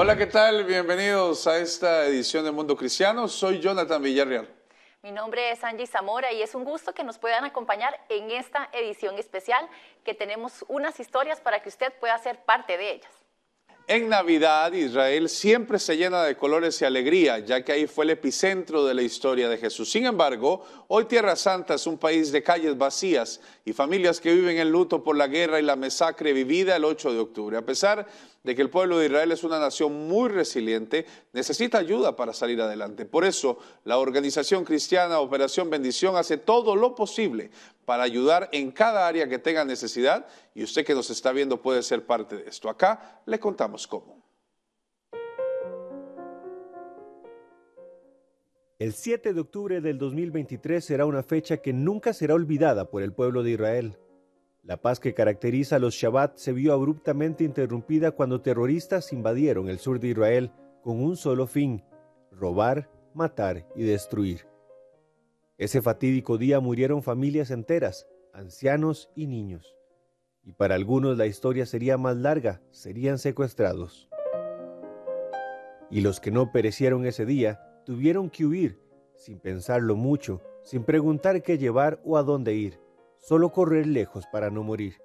Hola, ¿qué tal? Bienvenidos a esta edición de Mundo Cristiano. Soy Jonathan Villarreal. Mi nombre es Angie Zamora y es un gusto que nos puedan acompañar en esta edición especial que tenemos unas historias para que usted pueda ser parte de ellas. En Navidad, Israel siempre se llena de colores y alegría, ya que ahí fue el epicentro de la historia de Jesús. Sin embargo, hoy Tierra Santa es un país de calles vacías y familias que viven en luto por la guerra y la masacre vivida el 8 de octubre. A pesar de que el pueblo de Israel es una nación muy resiliente, necesita ayuda para salir adelante. Por eso, la organización cristiana Operación Bendición hace todo lo posible para ayudar en cada área que tenga necesidad y usted que nos está viendo puede ser parte de esto. Acá le contamos cómo. El 7 de octubre del 2023 será una fecha que nunca será olvidada por el pueblo de Israel. La paz que caracteriza a los Shabbat se vio abruptamente interrumpida cuando terroristas invadieron el sur de Israel con un solo fin, robar, matar y destruir. Ese fatídico día murieron familias enteras, ancianos y niños. Y para algunos la historia sería más larga, serían secuestrados. Y los que no perecieron ese día tuvieron que huir, sin pensarlo mucho, sin preguntar qué llevar o a dónde ir solo correr lejos para no morir.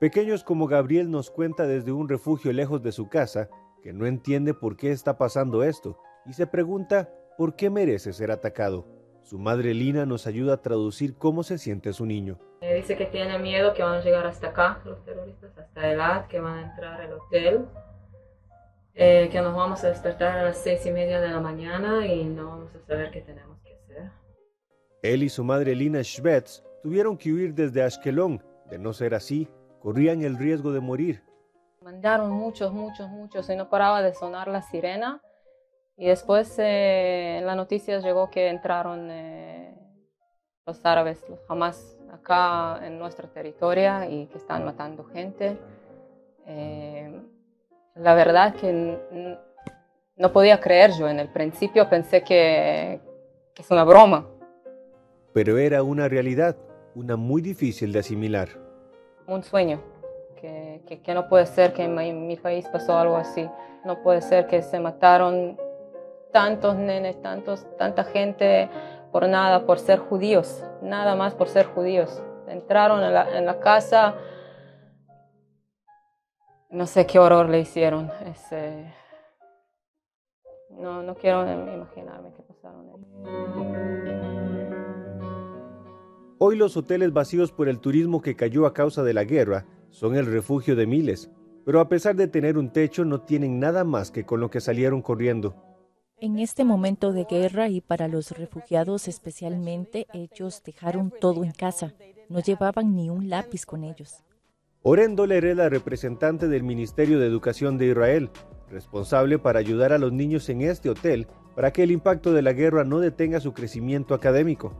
Pequeños como Gabriel nos cuenta desde un refugio lejos de su casa que no entiende por qué está pasando esto y se pregunta por qué merece ser atacado. Su madre Lina nos ayuda a traducir cómo se siente su niño. dice que tiene miedo que van a llegar hasta acá los terroristas, hasta el ad, que van a entrar al hotel eh, que nos vamos a despertar a las seis y media de la mañana y no vamos a saber qué tenemos que hacer. Él y su madre Lina Schwetz tuvieron que huir desde Ashkelon. De no ser así, corrían el riesgo de morir. Mandaron muchos, muchos, muchos y no paraba de sonar la sirena. Y después eh, en las noticias llegó que entraron eh, los árabes, los Hamas, acá en nuestro territorio y que están matando gente. Eh, la verdad que no podía creer yo. En el principio pensé que, es una broma. Pero era una realidad, una muy difícil de asimilar. Un sueño, que, no puede ser que en mi, país pasó algo así. No puede ser que se mataron tantos nenes, tantos, tanta gente por nada, por ser judíos, nada más por ser judíos. Entraron en la, casa no sé qué horror le hicieron. Ese... No, no quiero imaginarme qué pasaron. Hoy los hoteles vacíos por el turismo que cayó a causa de la guerra son el refugio de miles, pero a pesar de tener un techo no tienen nada más que con lo que salieron corriendo. En este momento de guerra y para los refugiados especialmente, ellos dejaron todo en casa, no llevaban ni un lápiz con ellos. Oren Doler es la representante del Ministerio de Educación de Israel, responsable para ayudar a los niños en este hotel para que el impacto de la guerra no detenga su crecimiento académico.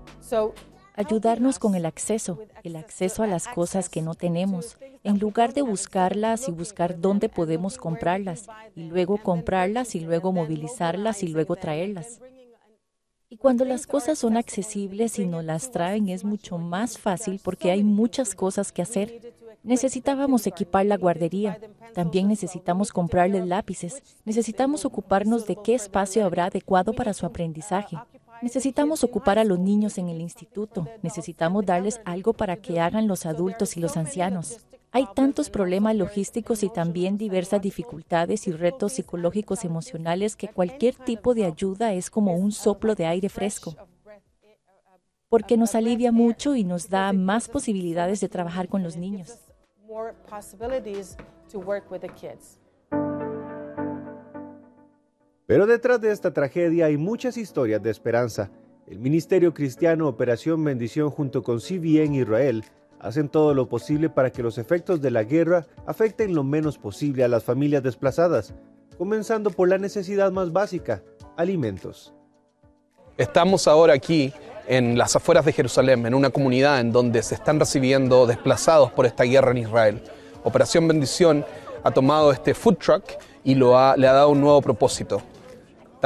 Ayudarnos con el acceso, el acceso a las cosas que no tenemos, en lugar de buscarlas y buscar dónde podemos comprarlas, y luego comprarlas y luego movilizarlas y luego traerlas. Y cuando las cosas son accesibles y nos las traen es mucho más fácil porque hay muchas cosas que hacer. Necesitábamos equipar la guardería, también necesitamos comprarles lápices, necesitamos ocuparnos de qué espacio habrá adecuado para su aprendizaje, necesitamos ocupar a los niños en el instituto, necesitamos darles algo para que hagan los adultos y los ancianos. Hay tantos problemas logísticos y también diversas dificultades y retos psicológicos emocionales que cualquier tipo de ayuda es como un soplo de aire fresco, porque nos alivia mucho y nos da más posibilidades de trabajar con los niños. Pero detrás de esta tragedia hay muchas historias de esperanza. El Ministerio Cristiano Operación Bendición junto con CBN Israel hacen todo lo posible para que los efectos de la guerra afecten lo menos posible a las familias desplazadas, comenzando por la necesidad más básica, alimentos. Estamos ahora aquí en las afueras de Jerusalén, en una comunidad en donde se están recibiendo desplazados por esta guerra en Israel. Operación Bendición ha tomado este food truck y lo le ha dado un nuevo propósito.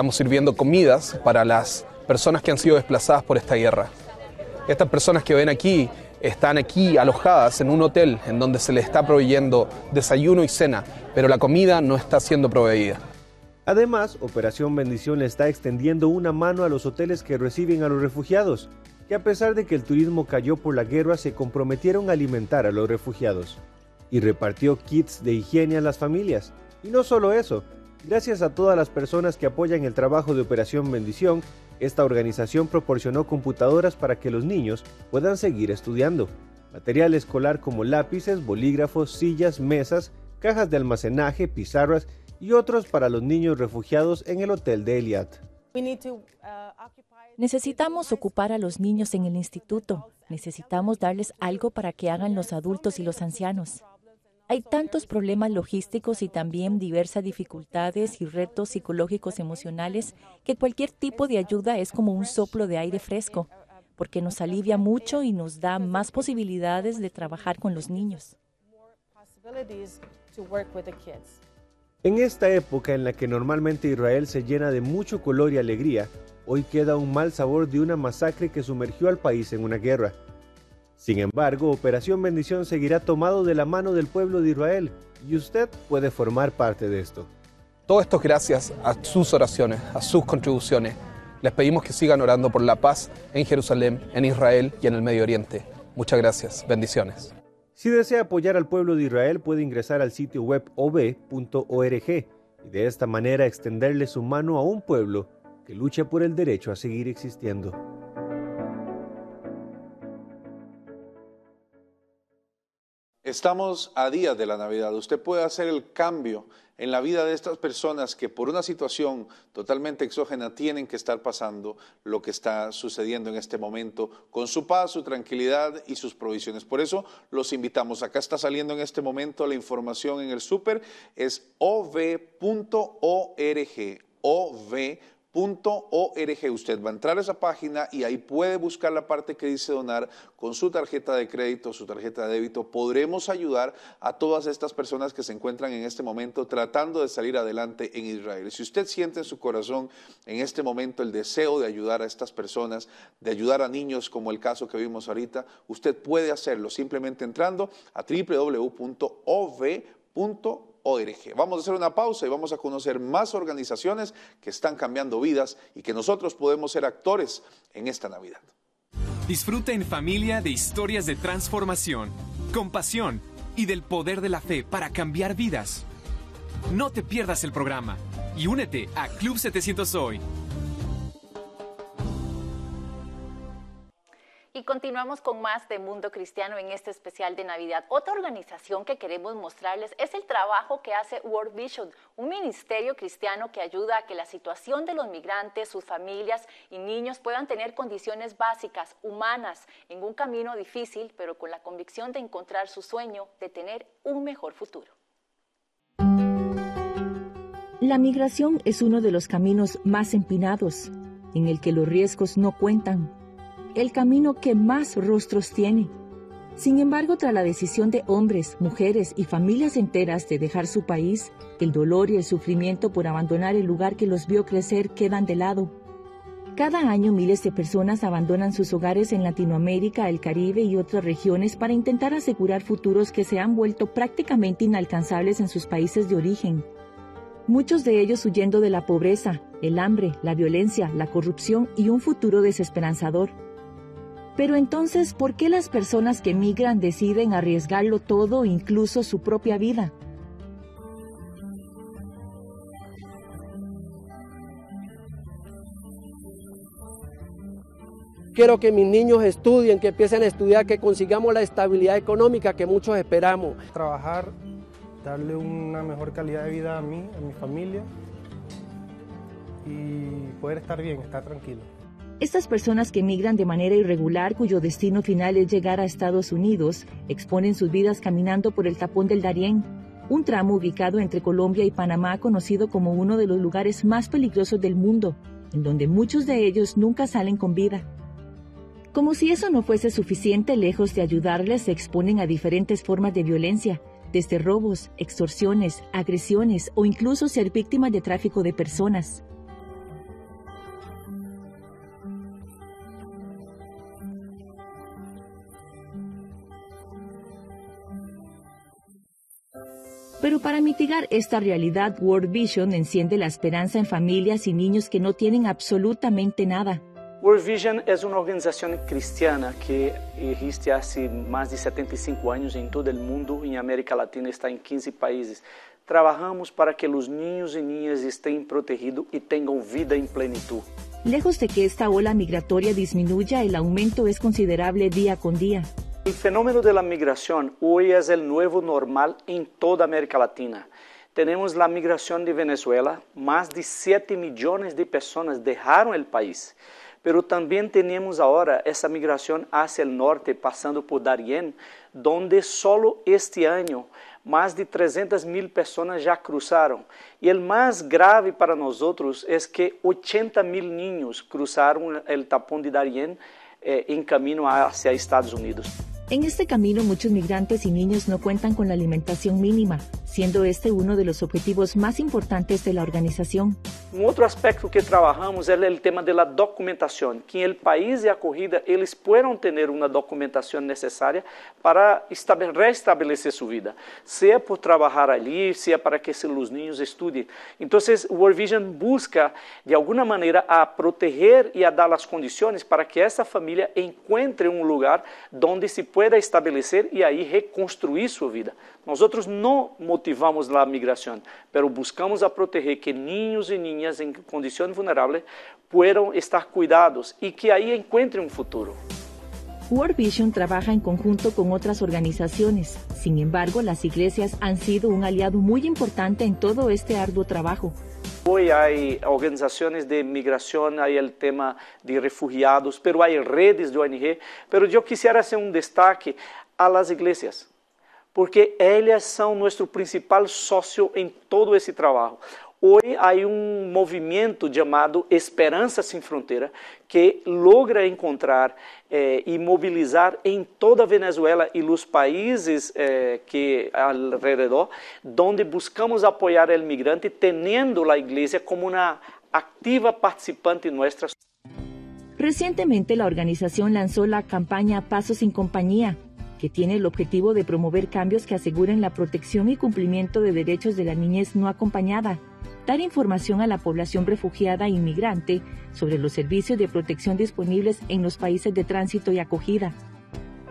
Estamos sirviendo comidas para las personas que han sido desplazadas por esta guerra. Estas personas que ven aquí están aquí alojadas en un hotel en donde se les está proveyendo desayuno y cena, pero la comida no está siendo proveída. Además, Operación Bendición le está extendiendo una mano a los hoteles que reciben a los refugiados, que a pesar de que el turismo cayó por la guerra, se comprometieron a alimentar a los refugiados y repartió kits de higiene a las familias. Y no solo eso, gracias a todas las personas que apoyan el trabajo de Operación Bendición, esta organización proporcionó computadoras para que los niños puedan seguir estudiando. Material escolar como lápices, bolígrafos, sillas, mesas, cajas de almacenaje, pizarras y otros para los niños refugiados en el hotel de Eliat. Necesitamos ocupar a los niños en el instituto. Necesitamos darles algo para que hagan los adultos y los ancianos. Hay tantos problemas logísticos y también diversas dificultades y retos psicológicos emocionales que cualquier tipo de ayuda es como un soplo de aire fresco, porque nos alivia mucho y nos da más posibilidades de trabajar con los niños. En esta época en la que normalmente Israel se llena de mucho color y alegría, hoy queda un mal sabor de una masacre que sumergió al país en una guerra. Sin embargo, Operación Bendición seguirá tomado de la mano del pueblo de Israel y usted puede formar parte de esto. Todo esto es gracias a sus oraciones, a sus contribuciones. Les pedimos que sigan orando por la paz en Jerusalén, en Israel y en el Medio Oriente. Muchas gracias. Bendiciones. Si desea apoyar al pueblo de Israel, puede ingresar al sitio web ob.org y de esta manera extenderle su mano a un pueblo que lucha por el derecho a seguir existiendo. Estamos a días de la Navidad. Usted puede hacer el cambio en la vida de estas personas que por una situación totalmente exógena tienen que estar pasando lo que está sucediendo en este momento con su paz, su tranquilidad y sus provisiones. Por eso los invitamos. Acá está saliendo en este momento la información en el súper. Es ov.org. ov .org. Usted va a entrar a esa página y ahí puede buscar la parte que dice donar con su tarjeta de crédito, su tarjeta de débito. Podremos ayudar a todas estas personas que se encuentran en este momento tratando de salir adelante en Israel. Si usted siente en su corazón en este momento el deseo de ayudar a estas personas, de ayudar a niños como el caso que vimos ahorita, usted puede hacerlo simplemente entrando a www.ov.org Vamos a hacer una pausa y vamos a conocer más organizaciones que están cambiando vidas y que nosotros podemos ser actores en esta Navidad. Disfruta en familia de historias de transformación, compasión y del poder de la fe para cambiar vidas. No te pierdas el programa y únete a Club 700 Hoy Y continuamos con más de Mundo Cristiano en este especial de Navidad. Otra organización que queremos mostrarles es el trabajo que hace World Vision, un ministerio cristiano que ayuda a que la situación de los migrantes, sus familias y niños puedan tener condiciones básicas, humanas, en un camino difícil, pero con la convicción de encontrar su sueño de tener un mejor futuro. La migración es uno de los caminos más empinados, en el que los riesgos no cuentan el camino que más rostros tiene. Sin embargo, tras la decisión de hombres, mujeres y familias enteras de dejar su país, el dolor y el sufrimiento por abandonar el lugar que los vio crecer quedan de lado. Cada año miles de personas abandonan sus hogares en Latinoamérica, el Caribe y otras regiones para intentar asegurar futuros que se han vuelto prácticamente inalcanzables en sus países de origen. Muchos de ellos huyendo de la pobreza, el hambre, la violencia, la corrupción y un futuro desesperanzador. Pero entonces, ¿por qué las personas que migran deciden arriesgarlo todo, incluso su propia vida? Quiero que mis niños estudien, que empiecen a estudiar, que consigamos la estabilidad económica que muchos esperamos. Trabajar, darle una mejor calidad de vida a mí, a mi familia y poder estar bien, estar tranquilo. Estas personas que migran de manera irregular, cuyo destino final es llegar a Estados Unidos, exponen sus vidas caminando por el tapón del Darién, un tramo ubicado entre Colombia y Panamá conocido como uno de los lugares más peligrosos del mundo, en donde muchos de ellos nunca salen con vida. Como si eso no fuese suficiente, lejos de ayudarles, se exponen a diferentes formas de violencia, desde robos, extorsiones, agresiones o incluso ser víctimas de tráfico de personas. Pero para mitigar esta realidad, World Vision enciende la esperanza en familias y niños que no tienen absolutamente nada. World Vision es una organización cristiana que existe hace más de 75 años en todo el mundo, en América Latina está en 15 países. Trabajamos para que los niños y niñas estén protegidos y tengan vida en plenitud. Lejos de que esta ola migratoria disminuya, el aumento es considerable día con día. El fenómeno de la migración hoy es el nuevo normal en toda América Latina. Tenemos la migración de Venezuela, más de 7 millones de personas dejaron el país. Pero también tenemos ahora esa migración hacia el norte, pasando por Darién, donde solo este año más de 300 mil personas ya cruzaron. Y el más grave para nosotros es que 80 mil niños cruzaron el tapón de Darién eh, en camino hacia Estados Unidos. En este camino muchos migrantes y niños no cuentan con la alimentación mínima, siendo este uno de los objetivos más importantes de la organización. Un otro aspecto que trabajamos es el tema de la documentación, que el país de acogida ellos puedan tener una documentación necesaria para restablecer su vida, sea por trabajar allí, sea para que los niños estudien. Entonces, World Vision busca de alguna manera a proteger y a dar las condiciones para que esa familia encuentre un lugar donde se pueda pueda estabelecer y ahí reconstruir su vida. Nosotros no motivamos la migración, pero buscamos a proteger que niños y niñas en condición vulnerable puedan estar cuidados y que ahí encuentren un futuro. World Vision trabaja en conjunto con otras organizaciones. Sin embargo, las iglesias han sido un aliado muy importante en todo este arduo trabajo. Hoy hay organizaciones de migración, hay el tema de refugiados, pero hay redes de ONG. Pero yo quisiera hacer un destaque a las iglesias, porque ellas son nuestro principal socio en todo ese trabajo. Hoy hay un movimiento llamado Esperanza Sin Frontera que logra encontrar eh, y movilizar en toda Venezuela y los países eh, que alrededor, donde buscamos apoyar al migrante teniendo la iglesia como una activa participante nuestra. Recientemente la organización lanzó la campaña Pasos sin Compañía, que tiene el objetivo de promover cambios que aseguren la protección y cumplimiento de derechos de la niñez no acompañada dar información a la población refugiada e inmigrante sobre los servicios de protección disponibles en los países de tránsito y acogida.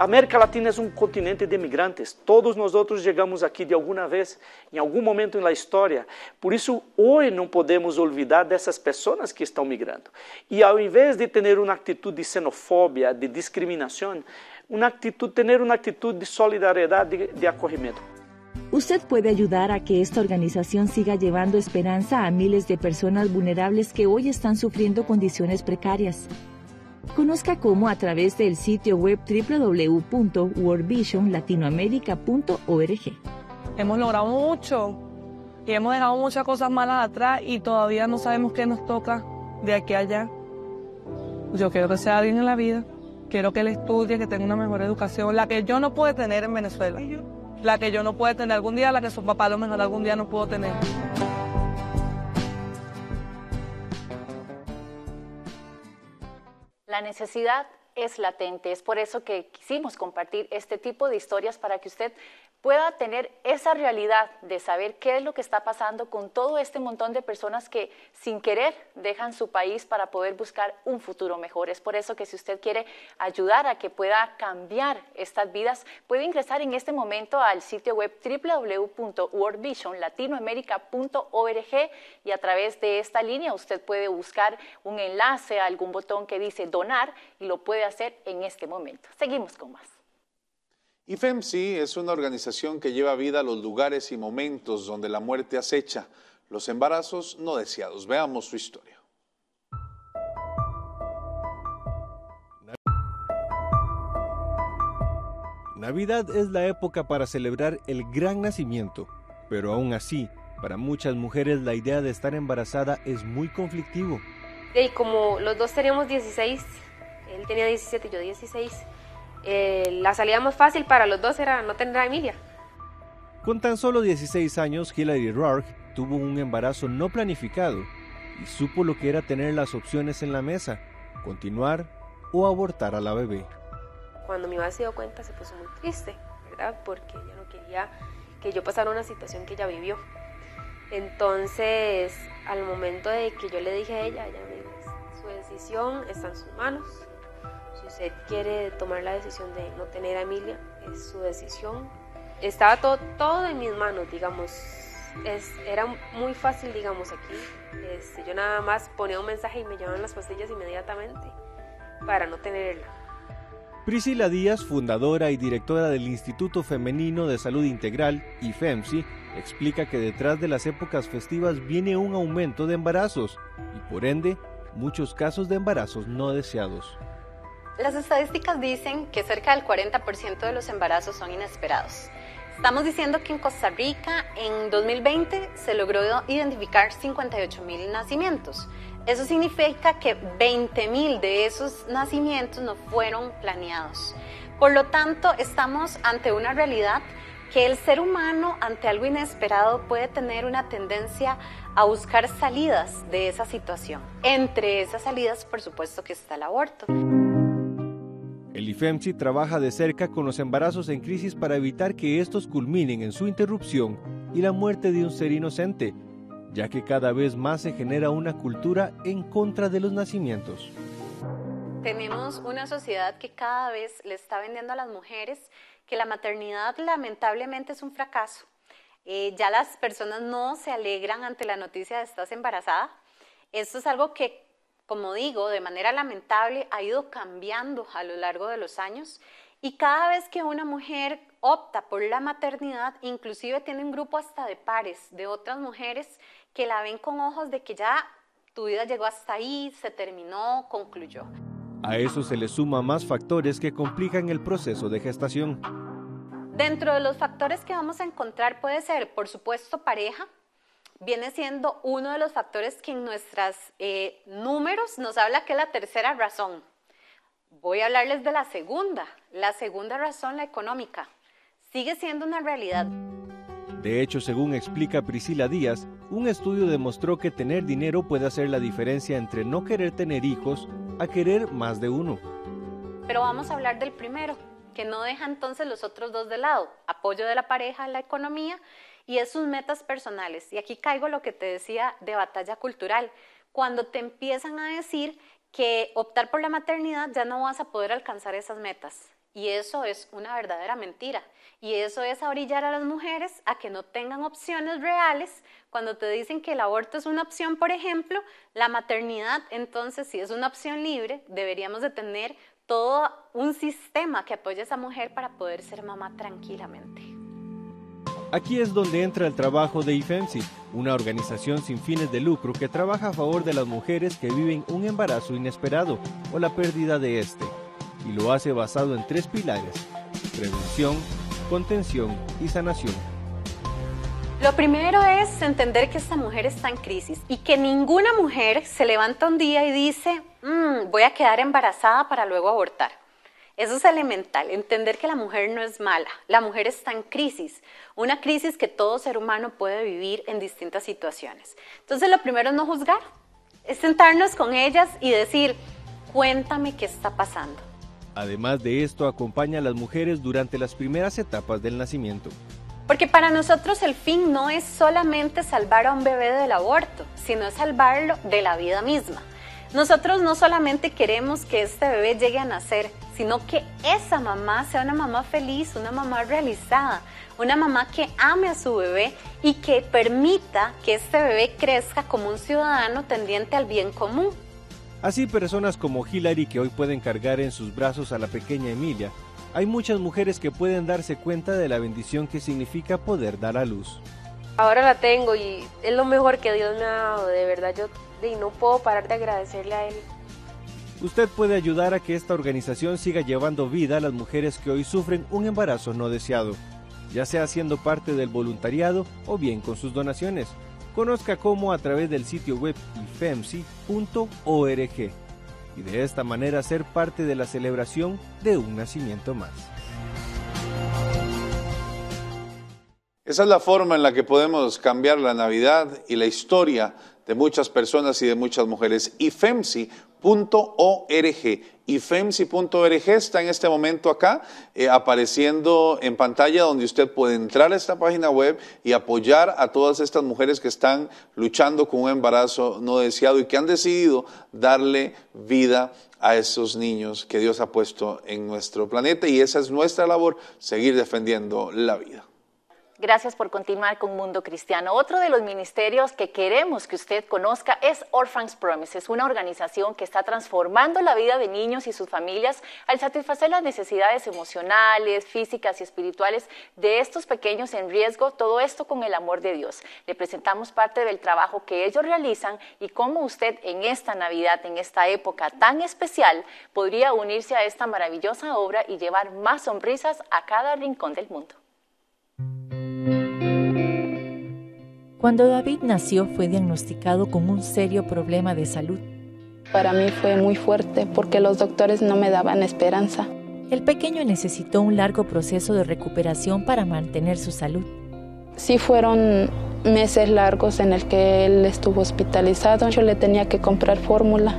América Latina es un continente de migrantes. Todos nosotros llegamos aquí de alguna vez, en algún momento en la historia. Por eso hoy no podemos olvidar de esas personas que están migrando. Y al invés de tener una actitud de xenofobia, de discriminación, una actitud, tener una actitud de solidaridad, de, de acogimiento. Usted puede ayudar a que esta organización siga llevando esperanza a miles de personas vulnerables que hoy están sufriendo condiciones precarias. Conozca cómo a través del sitio web www.worldvisionlatinoamerica.org. Hemos logrado mucho y hemos dejado muchas cosas malas atrás y todavía no sabemos qué nos toca de aquí a allá. Yo quiero que sea alguien en la vida, quiero que él estudie, que tenga una mejor educación, la que yo no puedo tener en Venezuela la que yo no puedo tener algún día, la que su papá a lo mejor algún día no pudo tener. La necesidad es latente. Es por eso que quisimos compartir este tipo de historias para que usted pueda tener esa realidad de saber qué es lo que está pasando con todo este montón de personas que sin querer dejan su país para poder buscar un futuro mejor. Es por eso que si usted quiere ayudar a que pueda cambiar estas vidas, puede ingresar en este momento al sitio web www.worldvisionlatinoamerica.org y a través de esta línea usted puede buscar un enlace a algún botón que dice donar y lo puede hacer en este momento. Seguimos con más. IFEMSI es una organización que lleva vida a los lugares y momentos donde la muerte acecha los embarazos no deseados. Veamos su historia. Navidad es la época para celebrar el gran nacimiento, pero aún así, para muchas mujeres la idea de estar embarazada es muy conflictivo. Y como los dos teníamos 16, él tenía 17 y yo 16, eh, la salida más fácil para los dos era no tener a Emilia. Con tan solo 16 años, Hilary Rourke tuvo un embarazo no planificado y supo lo que era tener las opciones en la mesa, continuar o abortar a la bebé. Cuando mi mamá se dio cuenta se puso muy triste, ¿verdad? Porque ella no quería que yo pasara una situación que ella vivió. Entonces, al momento de que yo le dije a ella, ella me dijo, su decisión está en sus manos, usted quiere tomar la decisión de no tener a Emilia, es su decisión. Estaba todo, todo en mis manos, digamos. Es, era muy fácil, digamos, aquí. Este, yo nada más ponía un mensaje y me llevaban las pastillas inmediatamente para no tenerla. Priscila Díaz, fundadora y directora del Instituto Femenino de Salud Integral, IFEMSI, explica que detrás de las épocas festivas viene un aumento de embarazos y por ende muchos casos de embarazos no deseados. Las estadísticas dicen que cerca del 40% de los embarazos son inesperados. Estamos diciendo que en Costa Rica en 2020 se logró identificar 58 mil nacimientos. Eso significa que 20 mil de esos nacimientos no fueron planeados. Por lo tanto, estamos ante una realidad que el ser humano ante algo inesperado puede tener una tendencia a buscar salidas de esa situación. Entre esas salidas, por supuesto, que está el aborto. El IFEMSI trabaja de cerca con los embarazos en crisis para evitar que estos culminen en su interrupción y la muerte de un ser inocente, ya que cada vez más se genera una cultura en contra de los nacimientos. Tenemos una sociedad que cada vez le está vendiendo a las mujeres que la maternidad lamentablemente es un fracaso. Eh, ya las personas no se alegran ante la noticia de estás embarazada. Esto es algo que como digo, de manera lamentable ha ido cambiando a lo largo de los años y cada vez que una mujer opta por la maternidad, inclusive tiene un grupo hasta de pares, de otras mujeres que la ven con ojos de que ya tu vida llegó hasta ahí, se terminó, concluyó. A eso se le suma más factores que complican el proceso de gestación. Dentro de los factores que vamos a encontrar puede ser, por supuesto, pareja, viene siendo uno de los factores que en nuestros eh, números nos habla que es la tercera razón. Voy a hablarles de la segunda. La segunda razón, la económica, sigue siendo una realidad. De hecho, según explica Priscila Díaz, un estudio demostró que tener dinero puede hacer la diferencia entre no querer tener hijos a querer más de uno. Pero vamos a hablar del primero, que no deja entonces los otros dos de lado, apoyo de la pareja, la economía y es sus metas personales. Y aquí caigo lo que te decía de batalla cultural. Cuando te empiezan a decir que optar por la maternidad ya no vas a poder alcanzar esas metas. Y eso es una verdadera mentira. Y eso es orillar a las mujeres a que no tengan opciones reales. Cuando te dicen que el aborto es una opción, por ejemplo, la maternidad, entonces, si es una opción libre, deberíamos de tener todo un sistema que apoye a esa mujer para poder ser mamá tranquilamente. Aquí es donde entra el trabajo de IFEMSI, una organización sin fines de lucro que trabaja a favor de las mujeres que viven un embarazo inesperado o la pérdida de este, y lo hace basado en tres pilares, prevención, contención y sanación. Lo primero es entender que esta mujer está en crisis y que ninguna mujer se levanta un día y dice, mm, voy a quedar embarazada para luego abortar. Eso es elemental, entender que la mujer no es mala, la mujer está en crisis, una crisis que todo ser humano puede vivir en distintas situaciones. Entonces lo primero es no juzgar, es sentarnos con ellas y decir, Cuéntame qué está pasando. Además de esto, acompaña a las mujeres durante las primeras etapas del nacimiento. Porque para nosotros el fin no es solamente salvar a un bebé del aborto, sino salvarlo de la vida misma. Nosotros no solamente queremos que este bebé llegue a nacer, sino que esa mamá sea una mamá feliz, una mamá realizada, una mamá que ame a su bebé y que permita que este bebé crezca como un ciudadano tendiente al bien común. Así personas como Hilary que hoy pueden cargar en sus brazos a la pequeña Emilia, hay muchas mujeres que pueden darse cuenta de la bendición que significa poder dar a luz. Ahora la tengo y es lo mejor que Dios me ha dado, de verdad yo y no puedo parar de agradecerle a Él. Usted puede ayudar a que esta organización siga llevando vida a las mujeres que hoy sufren un embarazo no deseado, ya sea siendo parte del voluntariado o bien con sus donaciones. Conozca cómo a través del sitio web ifemsi.org y de esta manera ser parte de la celebración de un nacimiento más. Esa es la forma en la que podemos cambiar la Navidad y la historia de muchas personas y de muchas mujeres. ifemsi.org. ifemsi.org está en este momento acá, eh, apareciendo en pantalla, donde usted puede entrar a esta página web y apoyar a todas estas mujeres que están luchando con un embarazo no deseado y que han decidido darle vida a esos niños que Dios ha puesto en nuestro planeta. Y esa es nuestra labor, seguir defendiendo la vida. Gracias por continuar con Mundo Cristiano. Otro de los ministerios que queremos que usted conozca es Orphans Promises, una organización que está transformando la vida de niños y sus familias al satisfacer las necesidades emocionales, físicas y espirituales de estos pequeños en riesgo, todo esto con el amor de Dios. Le presentamos parte del trabajo que ellos realizan y cómo usted en esta Navidad, en esta época tan especial, podría unirse a esta maravillosa obra y llevar más sonrisas a cada rincón del mundo. Cuando David nació fue diagnosticado con un serio problema de salud. Para mí fue muy fuerte porque los doctores no me daban esperanza. El pequeño necesitó un largo proceso de recuperación para mantener su salud. Sí fueron meses largos en el que él estuvo hospitalizado. Yo le tenía que comprar fórmula.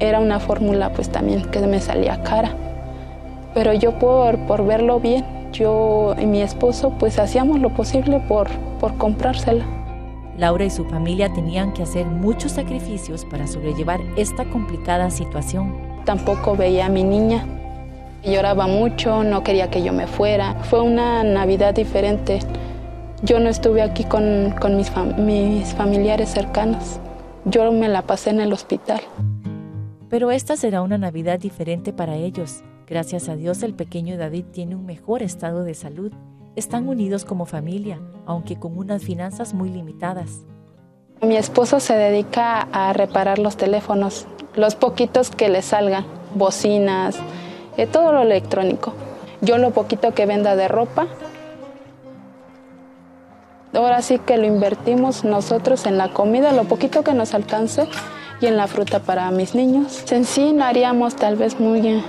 Era una fórmula pues también que me salía cara. Pero yo por, por verlo bien, yo y mi esposo pues hacíamos lo posible por, por comprársela. Laura y su familia tenían que hacer muchos sacrificios para sobrellevar esta complicada situación. Tampoco veía a mi niña. Lloraba mucho, no quería que yo me fuera. Fue una Navidad diferente. Yo no estuve aquí con, con mis, mis familiares cercanos. Yo me la pasé en el hospital. Pero esta será una Navidad diferente para ellos. Gracias a Dios el pequeño David tiene un mejor estado de salud están unidos como familia, aunque con unas finanzas muy limitadas. Mi esposo se dedica a reparar los teléfonos, los poquitos que le salgan, bocinas, eh, todo lo electrónico. Yo lo poquito que venda de ropa, ahora sí que lo invertimos nosotros en la comida, lo poquito que nos alcance y en la fruta para mis niños. En sí no haríamos tal vez muy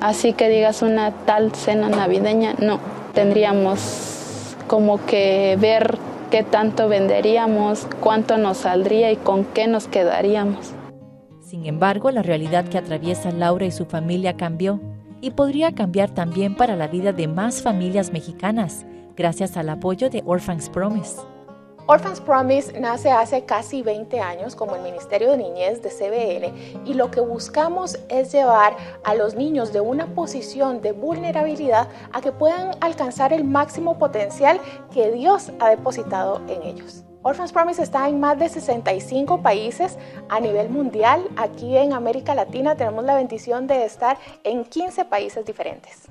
así que digas una tal cena navideña, no tendríamos como que ver qué tanto venderíamos, cuánto nos saldría y con qué nos quedaríamos. Sin embargo, la realidad que atraviesa Laura y su familia cambió y podría cambiar también para la vida de más familias mexicanas, gracias al apoyo de Orphans Promise. Orphans Promise nace hace casi 20 años como el Ministerio de Niñez de CBN y lo que buscamos es llevar a los niños de una posición de vulnerabilidad a que puedan alcanzar el máximo potencial que Dios ha depositado en ellos. Orphans Promise está en más de 65 países a nivel mundial. Aquí en América Latina tenemos la bendición de estar en 15 países diferentes.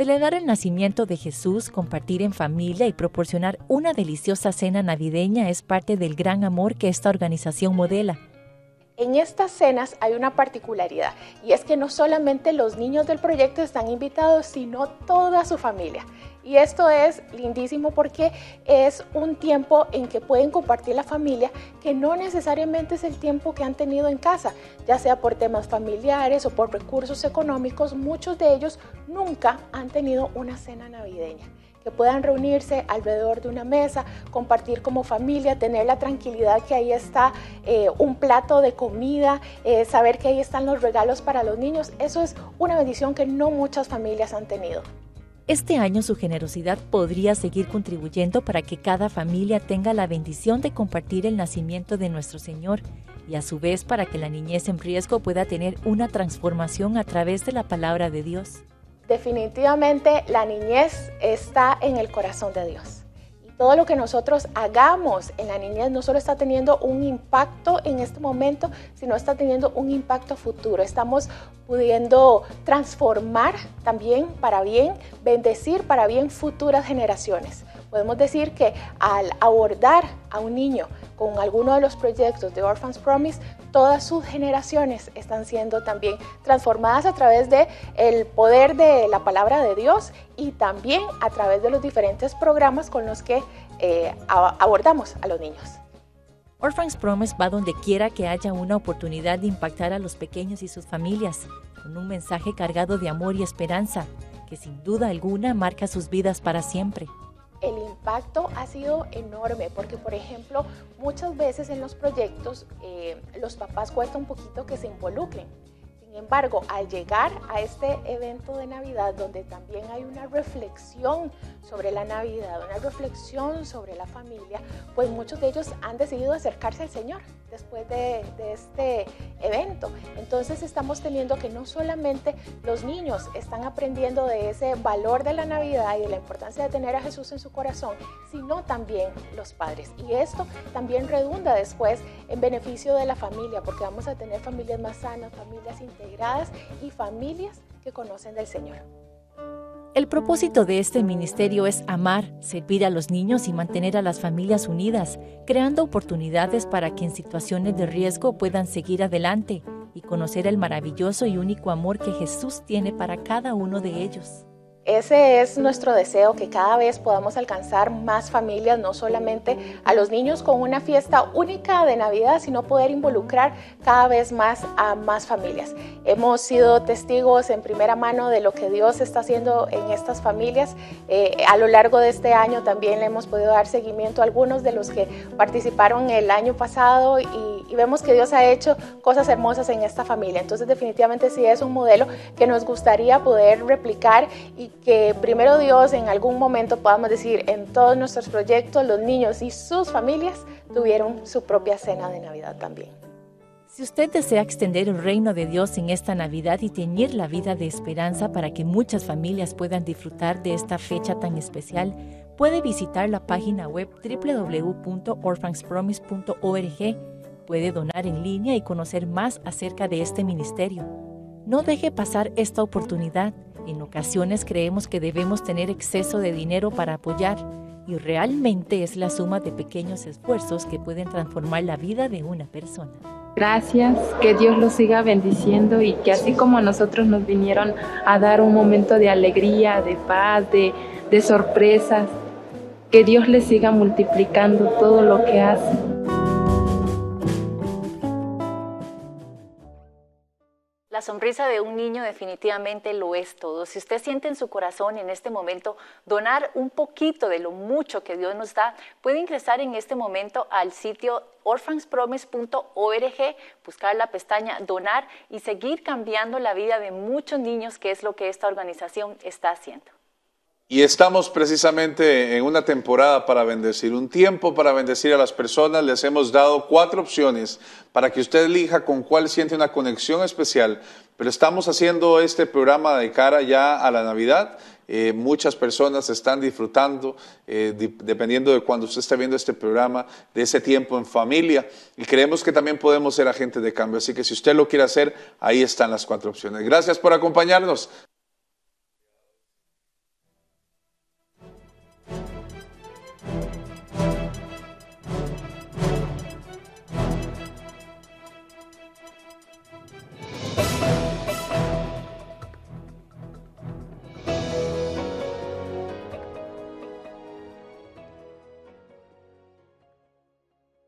Celebrar el nacimiento de Jesús, compartir en familia y proporcionar una deliciosa cena navideña es parte del gran amor que esta organización modela. En estas cenas hay una particularidad y es que no solamente los niños del proyecto están invitados, sino toda su familia. Y esto es lindísimo porque es un tiempo en que pueden compartir la familia que no necesariamente es el tiempo que han tenido en casa, ya sea por temas familiares o por recursos económicos, muchos de ellos nunca han tenido una cena navideña que puedan reunirse alrededor de una mesa, compartir como familia, tener la tranquilidad que ahí está eh, un plato de comida, eh, saber que ahí están los regalos para los niños. Eso es una bendición que no muchas familias han tenido. Este año su generosidad podría seguir contribuyendo para que cada familia tenga la bendición de compartir el nacimiento de nuestro Señor y a su vez para que la niñez en riesgo pueda tener una transformación a través de la palabra de Dios. Definitivamente la niñez está en el corazón de Dios. Todo lo que nosotros hagamos en la niñez no solo está teniendo un impacto en este momento, sino está teniendo un impacto futuro. Estamos pudiendo transformar también para bien, bendecir para bien futuras generaciones. Podemos decir que al abordar a un niño con alguno de los proyectos de Orphans Promise, todas sus generaciones están siendo también transformadas a través de el poder de la palabra de Dios y también a través de los diferentes programas con los que eh, abordamos a los niños. Orphans Promise va donde quiera que haya una oportunidad de impactar a los pequeños y sus familias, con un mensaje cargado de amor y esperanza, que sin duda alguna marca sus vidas para siempre impacto ha sido enorme porque, por ejemplo, muchas veces en los proyectos eh, los papás cuesta un poquito que se involucren. Embargo, al llegar a este evento de Navidad, donde también hay una reflexión sobre la Navidad, una reflexión sobre la familia, pues muchos de ellos han decidido acercarse al Señor después de, este evento. Entonces estamos teniendo que no solamente los niños están aprendiendo de ese valor de la Navidad y de la importancia de tener a Jesús en su corazón, sino también los padres. Y esto también redunda después en beneficio de la familia, porque vamos a tener familias más sanas, familias y familias que conocen del Señor. El propósito de este ministerio es amar, servir a los niños y mantener a las familias unidas, creando oportunidades para que en situaciones de riesgo puedan seguir adelante y conocer el maravilloso y único amor que Jesús tiene para cada uno de ellos. Ese es nuestro deseo, que cada vez podamos alcanzar más familias, no solamente a los niños con una fiesta única de Navidad, sino poder involucrar cada vez más a más familias. Hemos sido testigos en primera mano de lo que Dios está haciendo en estas familias. Eh, a lo largo de este año también le hemos podido dar seguimiento a algunos de los que participaron el año pasado y, y vemos que Dios ha hecho cosas hermosas en esta familia. Entonces definitivamente sí es un modelo que nos gustaría poder replicar y que primero Dios en algún momento podamos decir en todos nuestros proyectos los niños y sus familias tuvieron su propia cena de Navidad también. Si usted desea extender el reino de Dios en esta Navidad y teñir la vida de esperanza para que muchas familias puedan disfrutar de esta fecha tan especial, puede visitar la página web www.orphanspromise.org. Puede donar en línea y conocer más acerca de este ministerio. No deje pasar esta oportunidad. En ocasiones creemos que debemos tener exceso de dinero para apoyar y realmente es la suma de pequeños esfuerzos que pueden transformar la vida de una persona. Gracias, que Dios los siga bendiciendo y que así como nosotros nos vinieron a dar un momento de alegría, de paz, de, de sorpresas, que Dios les siga multiplicando todo lo que hace. Sonrisa de un niño definitivamente lo es todo. Si usted siente en su corazón en este momento donar un poquito de lo mucho que Dios nos da, puede ingresar en este momento al sitio orphanspromise.org, buscar la pestaña donar y seguir cambiando la vida de muchos niños, que es lo que esta organización está haciendo. Y estamos precisamente en una temporada para bendecir, un tiempo para bendecir a las personas. Les hemos dado cuatro opciones para que usted elija con cuál siente una conexión especial. Pero estamos haciendo este programa de cara ya a la Navidad eh, muchas personas están disfrutando, eh, dependiendo de cuando usted esté viendo este programa, de ese tiempo en familia. Y creemos que también podemos ser agentes de cambio. Así que si usted lo quiere hacer, ahí están las cuatro opciones. Gracias por acompañarnos.